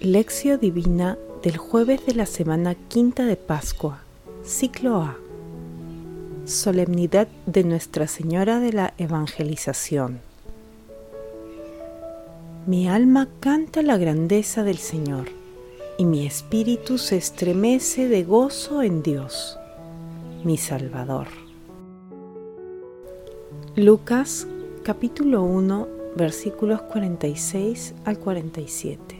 Lección Divina del jueves de la semana quinta de Pascua, ciclo A. Solemnidad de Nuestra Señora de la Evangelización. Mi alma canta la grandeza del Señor, y mi espíritu se estremece de gozo en Dios, mi Salvador. Lucas capítulo 1 versículos 46 al 47.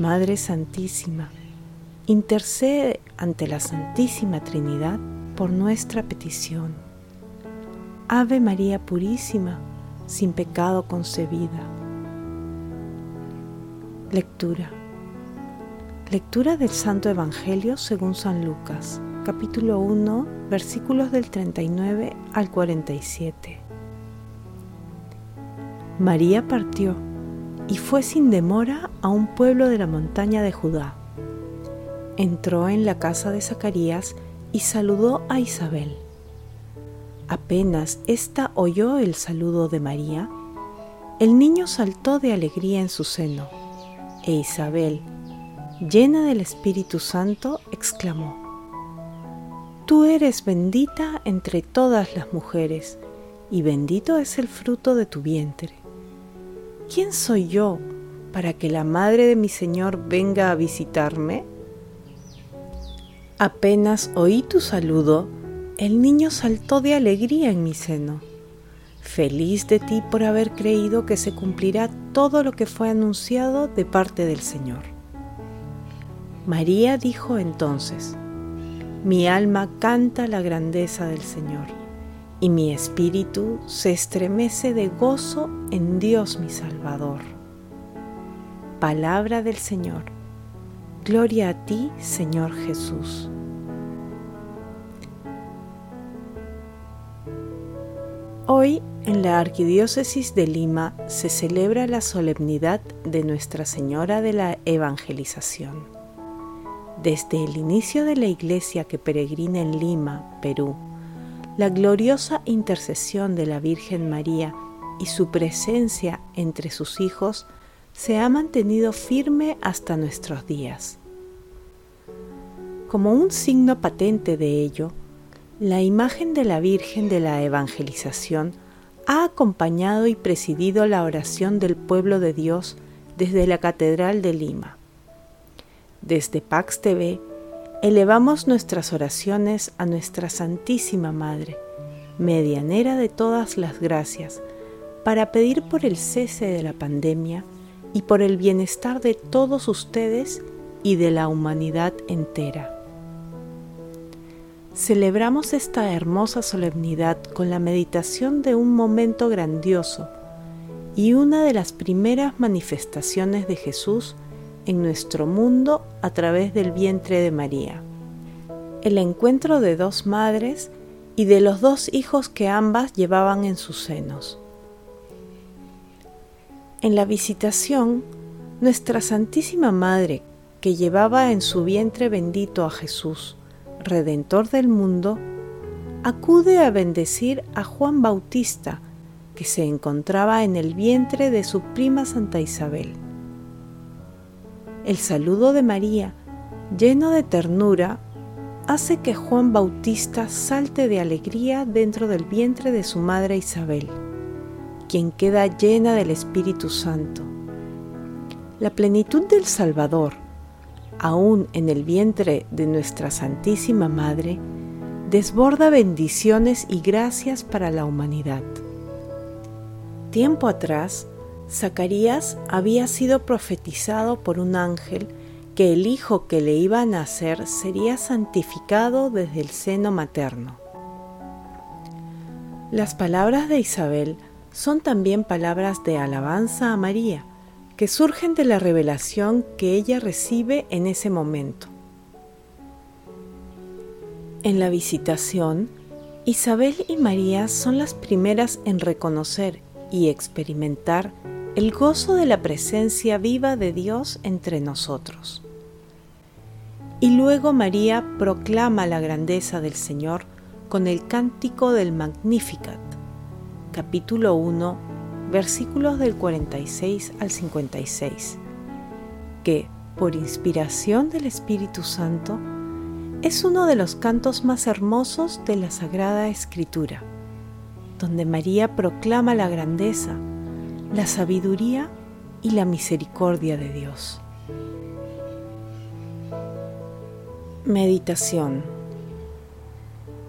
Madre Santísima, intercede ante la Santísima Trinidad por nuestra petición. Ave María Purísima, sin pecado concebida. Lectura. Lectura del Santo Evangelio según San Lucas, capítulo 1, versículos del 39 al 47. María partió y fue sin demora a un pueblo de la montaña de Judá. Entró en la casa de Zacarías y saludó a Isabel. Apenas ésta oyó el saludo de María, el niño saltó de alegría en su seno, e Isabel, llena del Espíritu Santo, exclamó, Tú eres bendita entre todas las mujeres, y bendito es el fruto de tu vientre. ¿Quién soy yo para que la madre de mi Señor venga a visitarme? Apenas oí tu saludo, el niño saltó de alegría en mi seno. Feliz de ti por haber creído que se cumplirá todo lo que fue anunciado de parte del Señor. María dijo entonces, Mi alma canta la grandeza del Señor y mi espíritu se estremece de gozo en Dios mi Salvador. Palabra del Señor. Gloria a ti, Señor Jesús. Hoy en la Arquidiócesis de Lima se celebra la solemnidad de Nuestra Señora de la Evangelización. Desde el inicio de la iglesia que peregrina en Lima, Perú, la gloriosa intercesión de la Virgen María y su presencia entre sus hijos se ha mantenido firme hasta nuestros días. Como un signo patente de ello, la imagen de la Virgen de la Evangelización ha acompañado y presidido la oración del pueblo de Dios desde la Catedral de Lima. Desde Pax TV elevamos nuestras oraciones a nuestra Santísima Madre, medianera de todas las gracias, para pedir por el cese de la pandemia y por el bienestar de todos ustedes y de la humanidad entera. Celebramos esta hermosa solemnidad con la meditación de un momento grandioso y una de las primeras manifestaciones de Jesús en nuestro mundo a través del vientre de María. El encuentro de dos madres y de los dos hijos que ambas llevaban en sus senos. En la visitación, nuestra Santísima Madre, que llevaba en su vientre bendito a Jesús, Redentor del mundo, acude a bendecir a Juan Bautista, que se encontraba en el vientre de su prima Santa Isabel. El saludo de María, lleno de ternura, hace que Juan Bautista salte de alegría dentro del vientre de su madre Isabel, quien queda llena del Espíritu Santo. La plenitud del Salvador, aún en el vientre de nuestra Santísima Madre, desborda bendiciones y gracias para la humanidad. Tiempo atrás, Zacarías había sido profetizado por un ángel que el hijo que le iba a nacer sería santificado desde el seno materno. Las palabras de Isabel son también palabras de alabanza a María, que surgen de la revelación que ella recibe en ese momento. En la visitación, Isabel y María son las primeras en reconocer y experimentar el gozo de la presencia viva de Dios entre nosotros. Y luego María proclama la grandeza del Señor con el cántico del Magnificat, capítulo 1, versículos del 46 al 56, que, por inspiración del Espíritu Santo, es uno de los cantos más hermosos de la Sagrada Escritura, donde María proclama la grandeza, la sabiduría y la misericordia de Dios. Meditación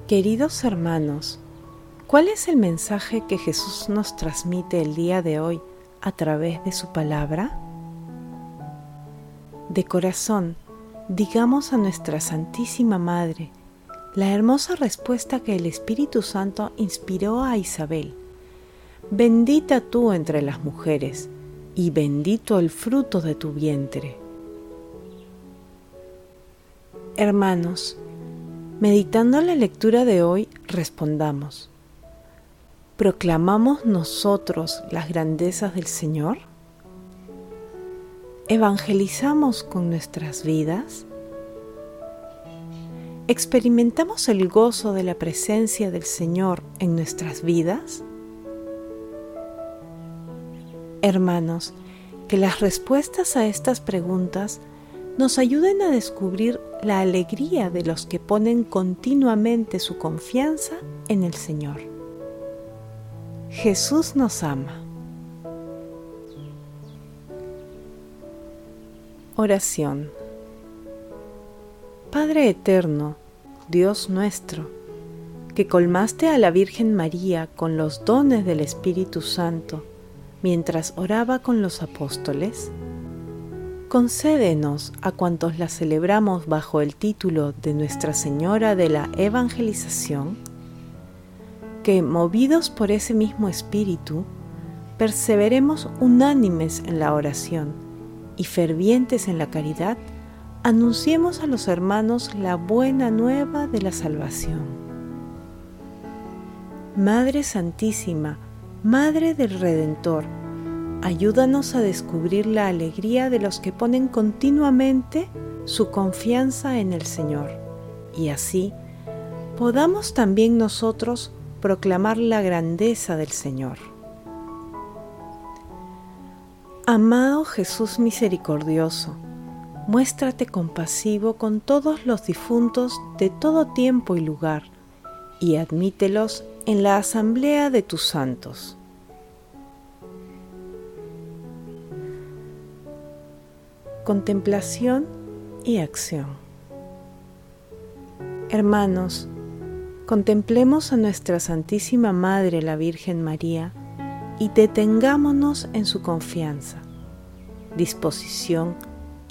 Queridos hermanos, ¿cuál es el mensaje que Jesús nos transmite el día de hoy a través de su palabra? De corazón, digamos a nuestra Santísima Madre la hermosa respuesta que el Espíritu Santo inspiró a Isabel. Bendita tú entre las mujeres, y bendito el fruto de tu vientre. Hermanos, meditando la lectura de hoy, respondamos, ¿proclamamos nosotros las grandezas del Señor? ¿Evangelizamos con nuestras vidas? ¿Experimentamos el gozo de la presencia del Señor en nuestras vidas? Hermanos, que las respuestas a estas preguntas nos ayuden a descubrir la alegría de los que ponen continuamente su confianza en el Señor. Jesús nos ama. Oración. Padre Eterno, Dios nuestro, que colmaste a la Virgen María con los dones del Espíritu Santo mientras oraba con los apóstoles, concédenos a cuantos la celebramos bajo el título de Nuestra Señora de la Evangelización, que, movidos por ese mismo Espíritu, perseveremos unánimes en la oración y fervientes en la caridad, anunciemos a los hermanos la buena nueva de la salvación. Madre Santísima, Madre del Redentor, ayúdanos a descubrir la alegría de los que ponen continuamente su confianza en el Señor, y así podamos también nosotros proclamar la grandeza del Señor. Amado Jesús misericordioso, muéstrate compasivo con todos los difuntos de todo tiempo y lugar, y admítelos en la asamblea de tus santos. Contemplación y acción. Hermanos, contemplemos a nuestra Santísima Madre la Virgen María y detengámonos en su confianza, disposición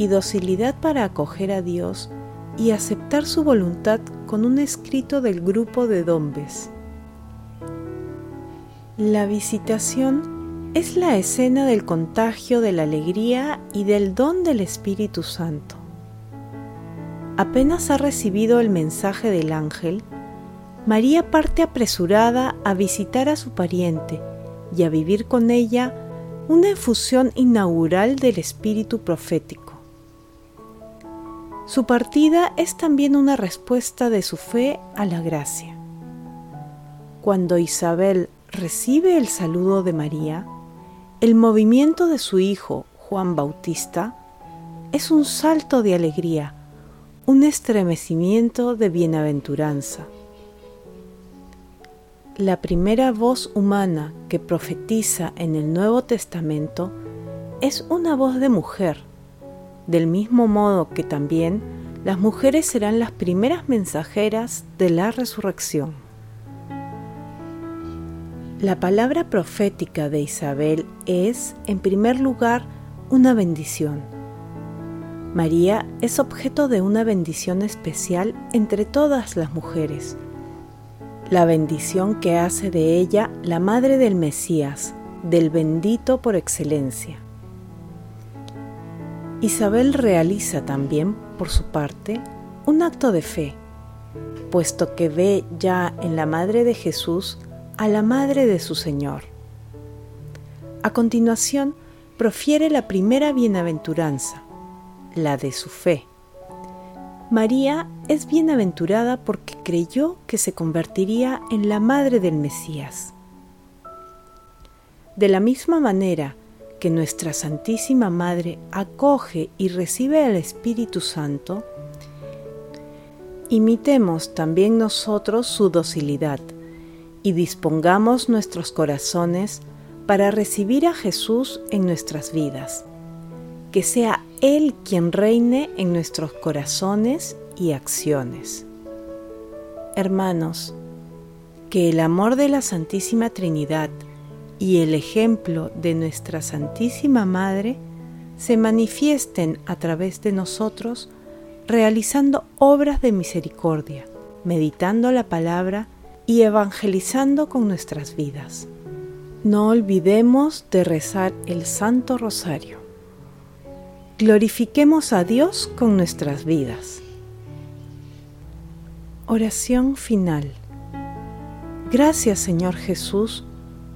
y docilidad para acoger a Dios y aceptar su voluntad con un escrito del grupo de Dombes. La visitación es la escena del contagio de la alegría y del don del Espíritu Santo. Apenas ha recibido el mensaje del ángel, María parte apresurada a visitar a su pariente y a vivir con ella una efusión inaugural del espíritu profético. Su partida es también una respuesta de su fe a la gracia. Cuando Isabel recibe el saludo de María, el movimiento de su hijo, Juan Bautista, es un salto de alegría, un estremecimiento de bienaventuranza. La primera voz humana que profetiza en el Nuevo Testamento es una voz de mujer del mismo modo que también las mujeres serán las primeras mensajeras de la resurrección. La palabra profética de Isabel es, en primer lugar, una bendición. María es objeto de una bendición especial entre todas las mujeres, la bendición que hace de ella la madre del Mesías, del bendito por excelencia. Isabel realiza también, por su parte, un acto de fe, puesto que ve ya en la Madre de Jesús a la Madre de su Señor. A continuación, profiere la primera bienaventuranza, la de su fe. María es bienaventurada porque creyó que se convertiría en la madre del Mesías. De la misma manera que nuestra Santísima Madre acoge y recibe al Espíritu Santo, imitemos también nosotros su docilidad y dispongamos nuestros corazones para recibir a Jesús en nuestras vidas. Que sea Él quien reine en nuestros corazones y acciones. Hermanos, que el amor de la Santísima Trinidad y el ejemplo de nuestra Santísima Madre se manifiesten a través de nosotros realizando obras de misericordia, meditando la palabra y evangelizando con nuestras vidas. No olvidemos de rezar el Santo Rosario. Glorifiquemos a Dios con nuestras vidas. Oración final. Gracias Señor Jesús